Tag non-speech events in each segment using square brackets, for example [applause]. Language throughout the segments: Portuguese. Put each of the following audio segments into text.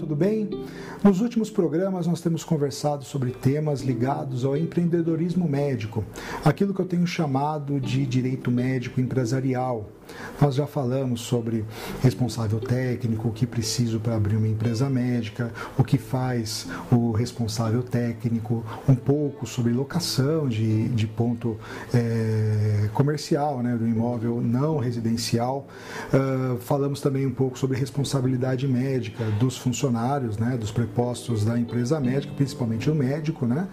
tudo bem? Nos últimos programas nós temos conversado sobre temas ligados ao empreendedorismo médico, aquilo que eu tenho chamado de direito médico empresarial. Nós já falamos sobre responsável técnico, o que preciso para abrir uma empresa médica, o que faz o responsável técnico, um pouco sobre locação de, de ponto é, comercial, né, do imóvel não residencial. Uh, falamos também um pouco sobre responsabilidade médica dos funcionários, né, dos prepostos da empresa médica, principalmente o médico, né?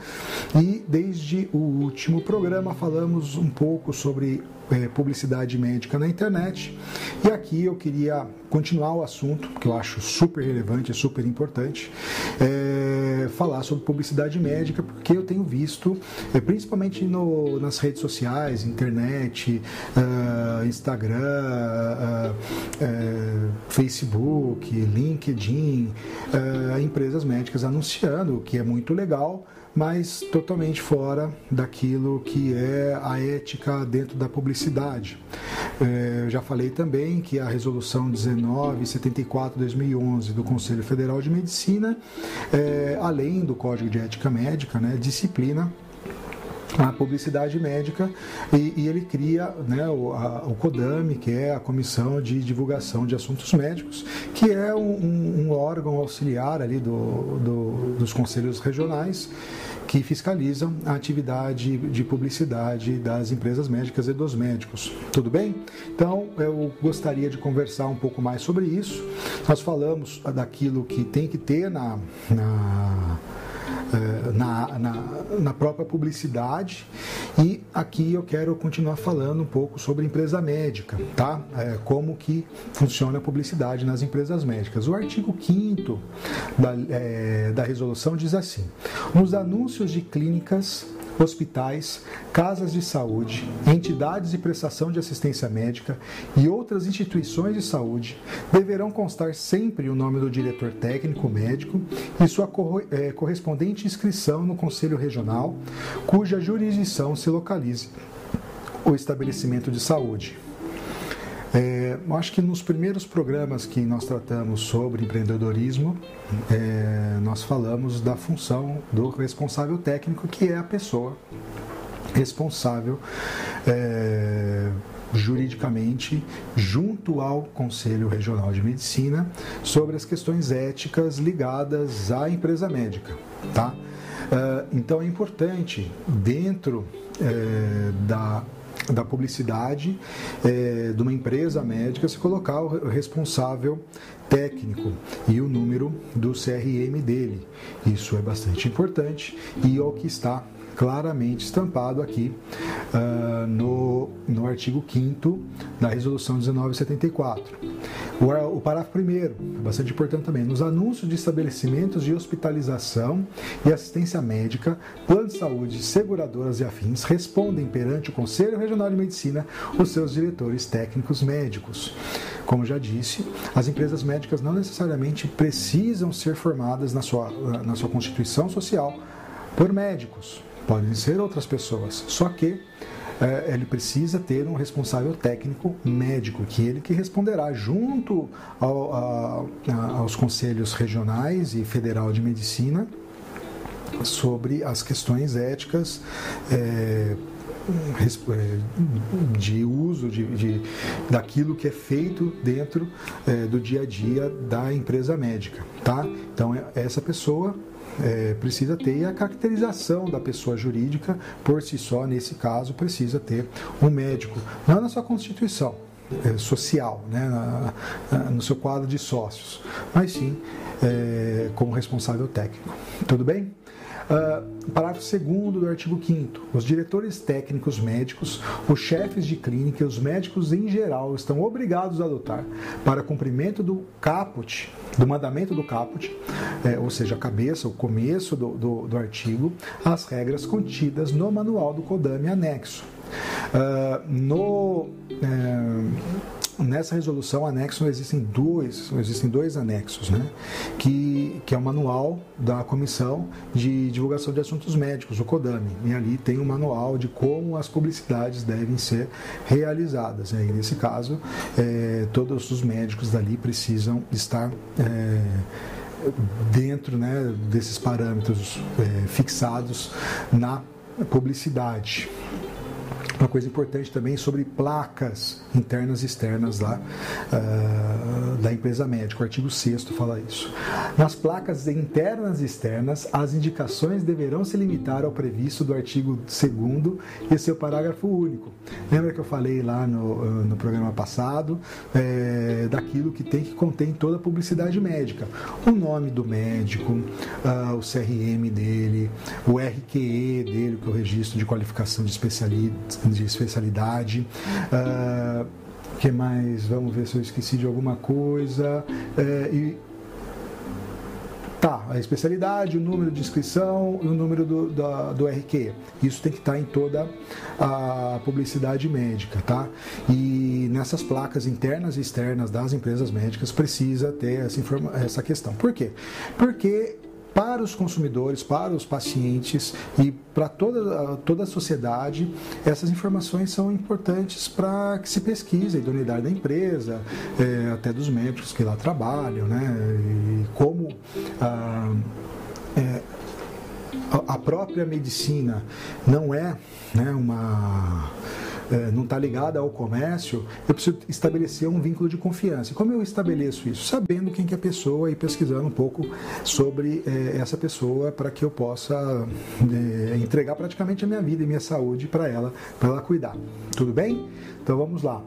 E desde o último programa falamos um pouco sobre é, publicidade médica na internet. E aqui eu queria continuar o assunto, que eu acho super relevante, super importante, é, falar sobre publicidade médica, porque eu tenho visto, é, principalmente no, nas redes sociais, internet, uh, Instagram, uh, uh, Facebook, LinkedIn, empresas médicas anunciando, o que é muito legal mas totalmente fora daquilo que é a ética dentro da publicidade. É, já falei também que a resolução 1974/2011 do Conselho Federal de Medicina, é, além do Código de Ética Médica, né, disciplina a publicidade médica e, e ele cria né, o, a, o, CODAME, que é a Comissão de Divulgação de Assuntos Médicos, que é um, um órgão auxiliar ali do, do, dos conselhos regionais que fiscalizam a atividade de publicidade das empresas médicas e dos médicos. Tudo bem? Então, eu gostaria de conversar um pouco mais sobre isso. Nós falamos daquilo que tem que ter na, na na, na, na, própria publicidade. E aqui eu quero continuar falando um pouco sobre empresa médica, tá? É, como que funciona a publicidade nas empresas médicas. O artigo 5 da, é, da resolução diz assim: nos anúncios de clínicas hospitais, casas de saúde, entidades de prestação de assistência médica e outras instituições de saúde deverão constar sempre o nome do diretor técnico médico e sua é, correspondente inscrição no Conselho Regional, cuja jurisdição se localize o estabelecimento de saúde. É, eu acho que nos primeiros programas que nós tratamos sobre empreendedorismo, é, nós falamos da função do responsável técnico, que é a pessoa responsável é, juridicamente junto ao Conselho Regional de Medicina sobre as questões éticas ligadas à empresa médica, tá? É, então é importante dentro é, da da publicidade é, de uma empresa médica se colocar o responsável técnico e o número do CRM dele. Isso é bastante importante e é o que está claramente estampado aqui uh, no, no artigo 5 da Resolução 1974. O, o parágrafo primeiro, bastante importante também, nos anúncios de estabelecimentos de hospitalização e assistência médica, planos de saúde, seguradoras e afins respondem perante o Conselho Regional de Medicina os seus diretores técnicos médicos. Como já disse, as empresas médicas não necessariamente precisam ser formadas na sua, na sua constituição social por médicos podem ser outras pessoas. Só que é, ele precisa ter um responsável técnico médico, que ele que responderá junto ao, a, a, aos conselhos regionais e federal de medicina sobre as questões éticas. É, de uso de, de, daquilo que é feito dentro é, do dia a dia da empresa médica, tá? Então essa pessoa é, precisa ter a caracterização da pessoa jurídica por si só, nesse caso, precisa ter um médico, não na sua constituição é, social, né, na, na, no seu quadro de sócios, mas sim é, como responsável técnico. Tudo bem? Uh, parágrafo 2 do artigo 5 Os diretores técnicos médicos, os chefes de clínica e os médicos em geral estão obrigados a adotar, para cumprimento do caput, do mandamento do caput, é, ou seja, a cabeça, o começo do, do, do artigo, as regras contidas no manual do CODAME anexo. Uh, no, é, nessa resolução anexo existem dois, existem dois anexos, né? que, que é o manual da Comissão de Divulgação de Assuntos Médicos, o CODAME, e ali tem um manual de como as publicidades devem ser realizadas. Né? E nesse caso, é, todos os médicos dali precisam estar é, dentro né, desses parâmetros é, fixados na publicidade. Uma coisa importante também sobre placas internas e externas lá uh, da empresa médica. O artigo 6 fala isso. Nas placas internas e externas, as indicações deverão se limitar ao previsto do artigo 2 e seu parágrafo único. Lembra que eu falei lá no, no programa passado é, daquilo que tem que contém toda a publicidade médica? O nome do médico, uh, o CRM dele, o RQE dele, que é o registro de qualificação de especialista de especialidade. Uh, que mais? Vamos ver se eu esqueci de alguma coisa. Uh, e, Tá, a especialidade, o número de inscrição e o número do, do RQ. Isso tem que estar tá em toda a publicidade médica, tá? E nessas placas internas e externas das empresas médicas precisa ter essa, essa questão. Por quê? Porque para os consumidores, para os pacientes e para toda, toda a sociedade, essas informações são importantes para que se pesquise a idoneidade da empresa, é, até dos médicos que lá trabalham, né? E como é, a própria medicina não é né, uma não está ligada ao comércio, eu preciso estabelecer um vínculo de confiança. Como eu estabeleço isso? Sabendo quem que é a pessoa e pesquisando um pouco sobre é, essa pessoa para que eu possa é, entregar praticamente a minha vida e minha saúde para ela, para ela cuidar. Tudo bem? Então vamos lá.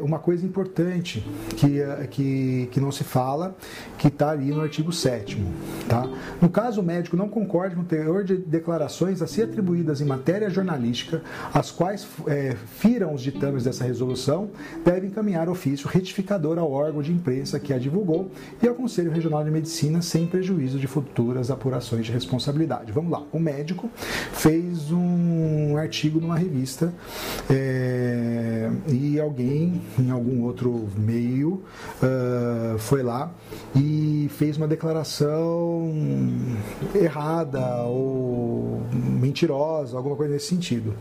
Uma coisa importante que, que, que não se fala, que está ali no artigo 7 tá? No caso o médico não concorde com o teor de declarações a si atribuídas em matéria jornalística, as quais é, firam os ditames dessa resolução, deve encaminhar ofício retificador ao órgão de imprensa que a divulgou e ao Conselho Regional de Medicina, sem prejuízo de futuras apurações de responsabilidade. Vamos lá, o médico fez um artigo numa revista é, e alguém alguém em algum outro meio uh, foi lá e fez uma declaração errada ou mentirosa, alguma coisa nesse sentido.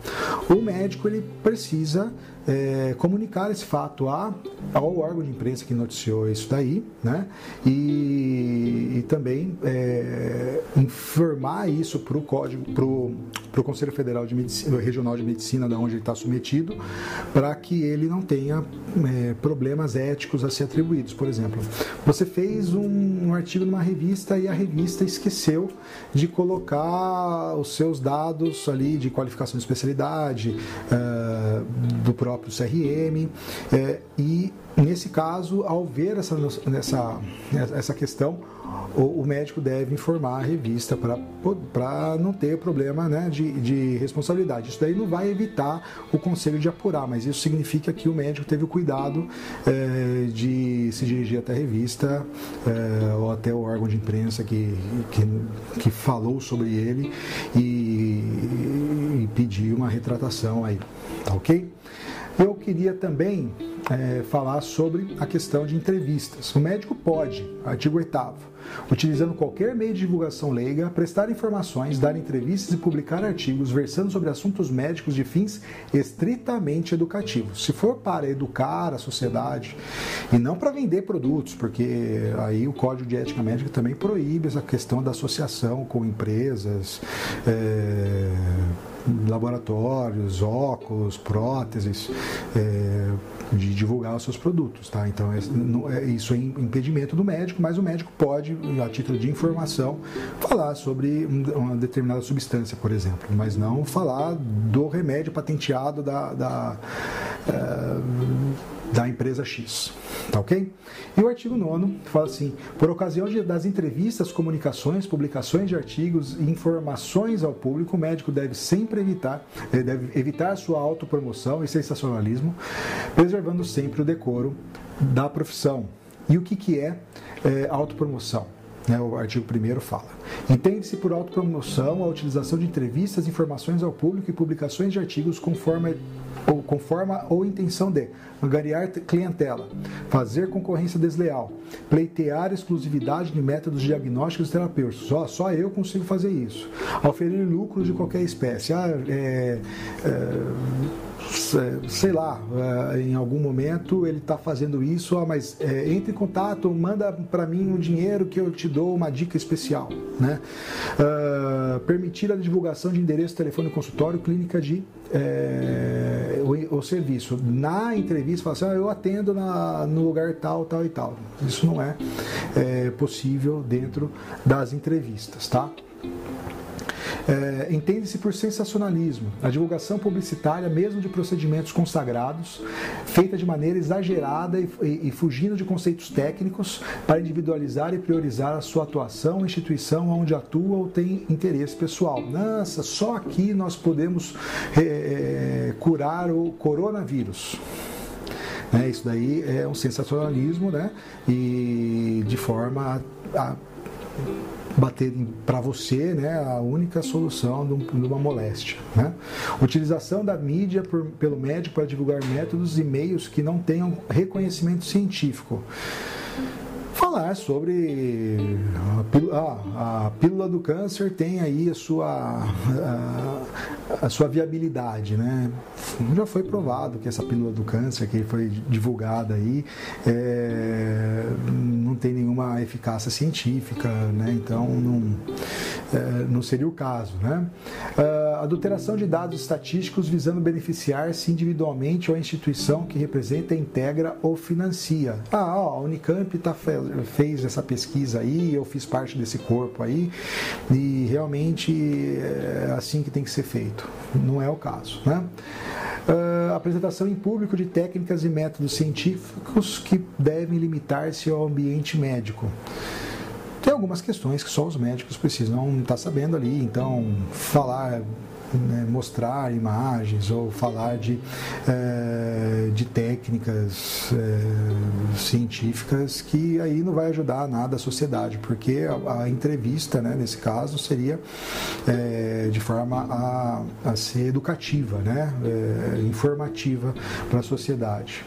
O médico ele precisa é, comunicar esse fato a, ao órgão de imprensa que noticiou isso daí, né? E, e também é, informar isso para o código, para o Conselho Federal de Medicina, Regional de Medicina, da onde ele está submetido, para que ele não tenha é, problemas éticos a ser atribuídos. Por exemplo, você fez um, um artigo numa revista e a revista esqueceu de colocar os seus dados ali de qualificação de especialidade, uh, do próprio próprio CRM, é, e nesse caso, ao ver essa, essa, essa questão, o, o médico deve informar a revista para não ter problema né, de, de responsabilidade. Isso daí não vai evitar o conselho de apurar, mas isso significa que o médico teve o cuidado é, de se dirigir até a revista é, ou até o órgão de imprensa que, que, que falou sobre ele e, e pedir uma retratação aí, tá ok? Eu queria também é, falar sobre a questão de entrevistas. O médico pode, artigo 8 utilizando qualquer meio de divulgação leiga, prestar informações, dar entrevistas e publicar artigos versando sobre assuntos médicos de fins estritamente educativos. Se for para educar a sociedade e não para vender produtos, porque aí o Código de Ética Médica também proíbe essa questão da associação com empresas. É laboratórios, óculos, próteses, é, de divulgar os seus produtos, tá? Então é, é, isso é impedimento do médico, mas o médico pode, a título de informação, falar sobre uma determinada substância, por exemplo, mas não falar do remédio patenteado da, da é, da empresa X. Tá ok? E o artigo 9 fala assim: por ocasião de, das entrevistas, comunicações, publicações de artigos e informações ao público, o médico deve sempre evitar, eh, deve evitar sua autopromoção e sensacionalismo, preservando sempre o decoro da profissão. E o que, que é, é autopromoção? Né, o artigo 1 fala. Entende-se por autopromoção a utilização de entrevistas, informações ao público e publicações de artigos conforme ou com forma ou intenção de angariar clientela, fazer concorrência desleal, pleitear exclusividade de métodos diagnósticos e terapêuticos. Só, só eu consigo fazer isso. Oferir lucros de qualquer espécie. Ah, é, é, sei lá, é, em algum momento ele está fazendo isso, mas é, entre em contato, manda para mim um dinheiro que eu te dou uma dica especial. Né? Uh, permitir a divulgação de endereço, telefone, consultório, clínica de é, o, o, serviço. Na entrevista, fala assim, ah, eu atendo na, no lugar tal, tal e tal. Isso não é, é possível dentro das entrevistas, tá? É, Entende-se por sensacionalismo a divulgação publicitária, mesmo de procedimentos consagrados, feita de maneira exagerada e, e, e, fugindo de conceitos técnicos para individualizar e priorizar a sua atuação, instituição onde atua ou tem interesse pessoal. Nossa, só aqui nós podemos é, é curar o coronavírus. É, isso daí é um sensacionalismo, né? E de forma a, a bater para você né, a única solução de, uma moléstia. Né? Utilização da mídia por, pelo médico para divulgar métodos e meios que não tenham reconhecimento científico falar sobre a pílula, ah, a pílula, do câncer tem aí a sua, a, a, sua viabilidade, né? Já foi provado que essa pílula do câncer que foi divulgada aí é, não tem nenhuma eficácia científica, né? Então não, é, não seria o caso, né? Uh, adulteração de dados estatísticos visando beneficiar-se individualmente ou a instituição que representa, integra ou financia. Ah, ó, a Unicamp está fez essa pesquisa aí, eu fiz parte desse corpo aí, e realmente é assim que tem que ser feito. Não é o caso. Né? Uh, apresentação em público de técnicas e métodos científicos que devem limitar-se ao ambiente médico. Tem algumas questões que só os médicos precisam estar sabendo ali, então falar né, mostrar imagens ou falar de, é, de técnicas é, científicas que aí não vai ajudar nada a sociedade, porque a, a entrevista, né, nesse caso, seria é, de forma a, a ser educativa, né, informativa para a sociedade.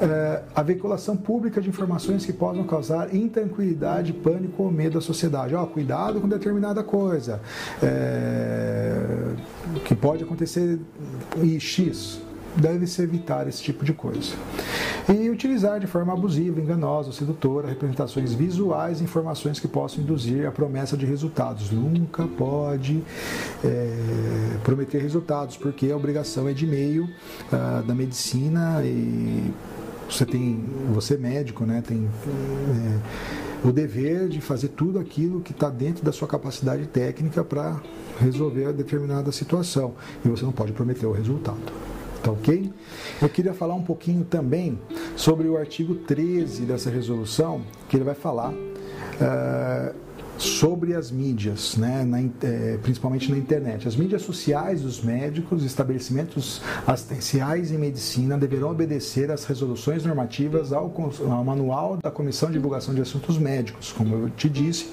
É, a veiculação pública de informações que possam causar intranquilidade, pânico ou medo à sociedade. Ó, cuidado com determinada coisa. É, que pode acontecer e X deve-se evitar esse tipo de coisa. E utilizar de forma abusiva, enganosa, sedutora, representações visuais, informações que possam induzir a promessa de resultados. Nunca pode é, prometer resultados, porque a obrigação é de meio ah, da medicina e você tem, você é médico, né, tem é, o dever de fazer tudo aquilo que está dentro da sua capacidade técnica para resolver a determinada situação. E você não pode prometer o resultado. Tá ok? Eu queria falar um pouquinho também sobre o artigo 13 dessa resolução, que ele vai falar. Uh, sobre as mídias, né, na, é, principalmente na internet. As mídias sociais dos médicos, estabelecimentos assistenciais em medicina deverão obedecer às resoluções normativas ao, ao manual da Comissão de Divulgação de Assuntos Médicos, como eu te disse.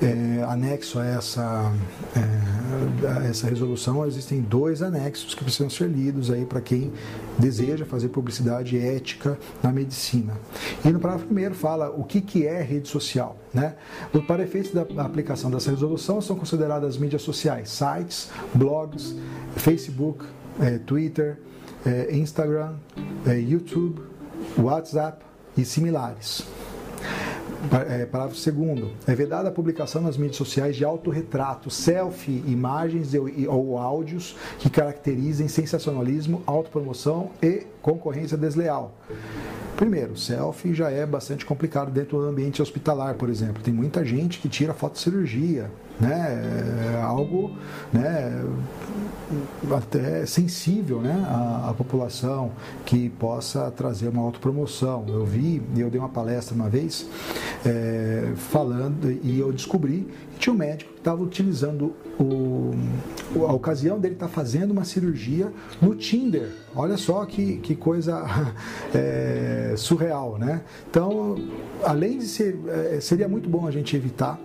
É, anexo a essa, é, a essa resolução, existem dois anexos que precisam ser lidos aí para quem deseja fazer publicidade ética na medicina. E no parágrafo primeiro fala o que, que é rede social. Né? Para efeitos da aplicação dessa resolução, são consideradas mídias sociais, sites, blogs, Facebook, é, Twitter, é, Instagram, é, YouTube, WhatsApp e similares. É, parágrafo segundo, é vedada a publicação nas mídias sociais de autorretratos, selfie, imagens ou áudios que caracterizem sensacionalismo, autopromoção e concorrência desleal. Primeiro, selfie já é bastante complicado dentro do ambiente hospitalar, por exemplo. Tem muita gente que tira foto de cirurgia, né? É algo, né? até sensível né, à, à, população que possa trazer uma autopromoção. Eu vi, eu dei uma palestra uma vez, é, falando, e eu descobri que tinha um médico que estava utilizando o, a ocasião dele estar tá fazendo uma cirurgia no Tinder. Olha só que, que coisa [laughs] é, surreal, né? Então, além de ser, é, seria muito bom a gente evitar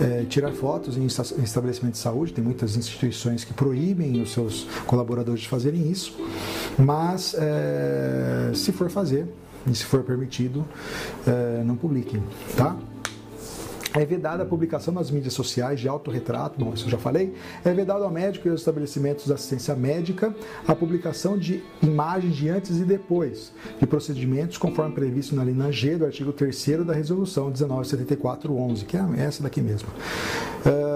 é, tirar fotos em estabelecimentos de saúde, tem muitas instituições que proíbem os seus colaboradores de fazerem isso, mas é, se for fazer e se for permitido, é, não publiquem, tá? É vedada a publicação nas mídias sociais de autorretrato, bom, isso eu já falei. É vedado ao médico e aos estabelecimentos de assistência médica a publicação de imagens de antes e depois de procedimentos conforme previsto na linha G do artigo 3 da Resolução 1974-11, que é essa daqui mesmo. Uh,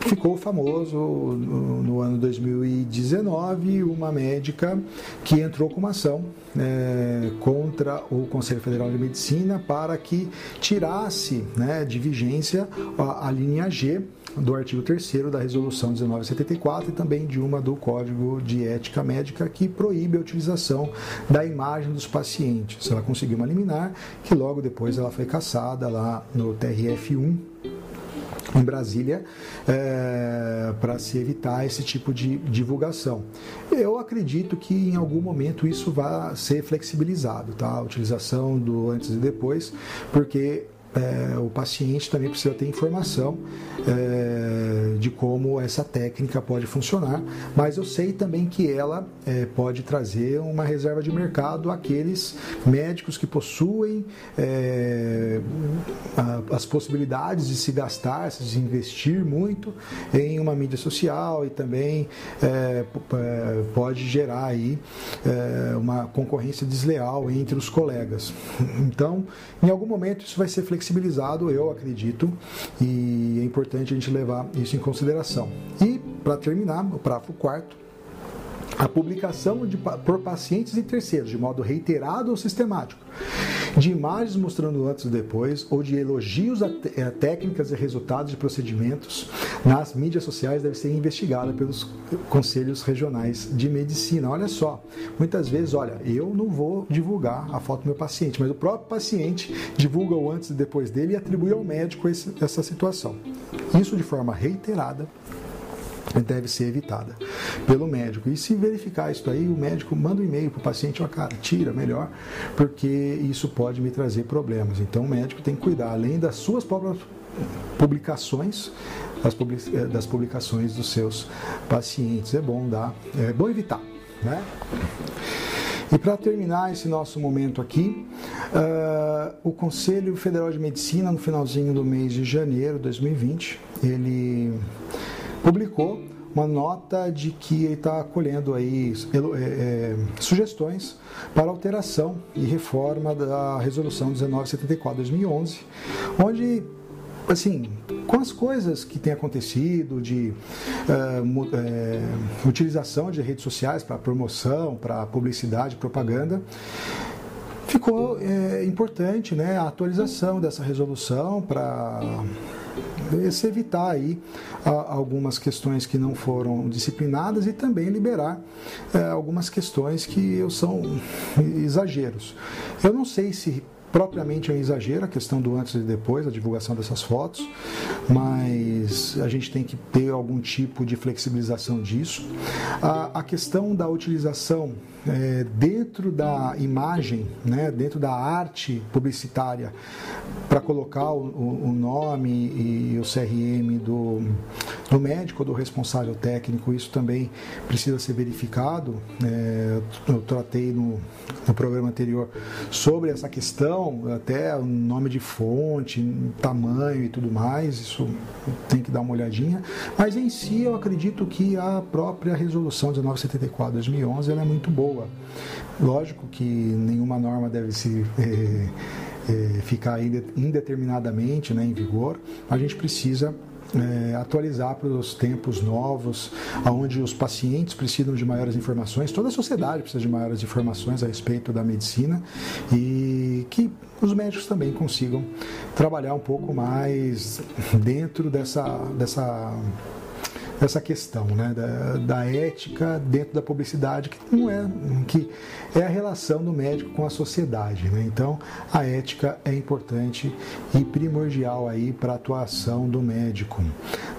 ficou famoso no, no, ano 2019 uma médica que entrou com uma ação é, contra o Conselho Federal de Medicina para que tirasse né, de vigência a, a linha G do artigo 3 da Resolução 1974 e também de uma do Código de Ética Médica que proíbe a utilização da imagem dos pacientes. Ela conseguiu uma liminar que logo depois ela foi caçada lá no TRF1 em Brasília é, para se evitar esse tipo de divulgação. Eu acredito que em algum momento isso vai ser flexibilizado, tá? A utilização do antes e depois, porque é, o paciente também precisa ter informação é, de como essa técnica pode funcionar, mas eu sei também que ela é, pode trazer uma reserva de mercado àqueles médicos que possuem é, a, as possibilidades de se gastar, se investir muito em uma mídia social e também é, é, pode gerar aí uma concorrência desleal entre os colegas. Então, em algum momento isso vai ser flexibilizado flexibilizado, eu acredito, e é importante a gente levar isso em consideração. E, para terminar, o parágrafo quarto, a publicação de, por pacientes e terceiros, de modo reiterado ou sistemático, de imagens mostrando antes e depois, ou de elogios a, a técnicas e resultados de procedimentos nas mídias sociais deve ser investigada pelos conselhos regionais de medicina. Olha só, muitas vezes, olha, eu não vou divulgar a foto do meu paciente, mas o próprio paciente divulga o antes e depois dele e atribui ao médico esse, essa situação. Isso de forma reiterada deve ser evitada pelo médico. E se verificar isso aí, o médico manda um e-mail para o paciente, ó cara, tira melhor, porque isso pode me trazer problemas. Então o médico tem que cuidar, além das suas próprias publicações, das publicações dos seus pacientes. É bom dar, é bom evitar, né? E para terminar esse nosso momento aqui, uh, o Conselho Federal de Medicina, no finalzinho do mês de janeiro de 2020, ele publicou uma nota de que ele está acolhendo aí é, é, sugestões para alteração e reforma da resolução 1974/2011, onde assim, com as coisas que têm acontecido de uh, é, utilização de redes sociais para promoção, para publicidade, propaganda, ficou é, importante né, a atualização dessa resolução para se evitar aí algumas questões que não foram disciplinadas e também liberar algumas questões que são exageros. Eu não sei se propriamente é um exagero a questão do antes e depois, a divulgação dessas fotos, mas a gente tem que ter algum tipo de flexibilização disso. A, a questão da utilização é, dentro da imagem, né, dentro da arte publicitária, para colocar o, o, nome e o CRM do, do médico ou do responsável técnico, isso também precisa ser verificado. É, eu tratei no, no programa anterior sobre essa questão, até o nome de fonte, tamanho e tudo mais, isso tem que dar uma olhadinha. Mas em si, eu acredito que a própria resolução 1974-2011 é muito boa. Lógico que nenhuma norma deve se é, é, ficar indeterminadamente né, em vigor, a gente precisa é, atualizar para os tempos novos, onde os pacientes precisam de maiores informações, toda a sociedade precisa de maiores informações a respeito da medicina e que os médicos também consigam trabalhar um pouco mais dentro dessa, dessa essa questão né, da, da, ética dentro da publicidade, que não é que é a relação do médico com a sociedade. Né? Então, a ética é importante e primordial aí para a atuação do médico.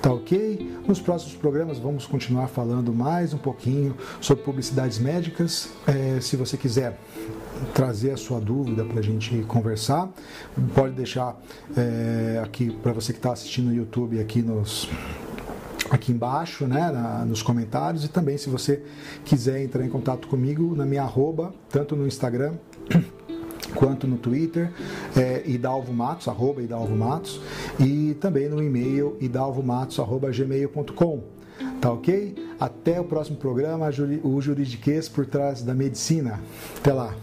Tá ok? Nos próximos programas vamos continuar falando mais um pouquinho sobre publicidades médicas. É, se você quiser trazer a sua dúvida para a gente conversar, pode deixar é, aqui para você que está assistindo no YouTube aqui nos aqui embaixo, né, na, nos comentários e também se você quiser entrar em contato comigo na minha arroba, tanto no Instagram [clears throat] quanto no Twitter, é, Idalvo Matos, arroba Idalvo Matos, e também no e-mail idalvomatos.gmail.com. Tá ok? Até o próximo programa, o Juridiquês por trás da medicina. Até lá!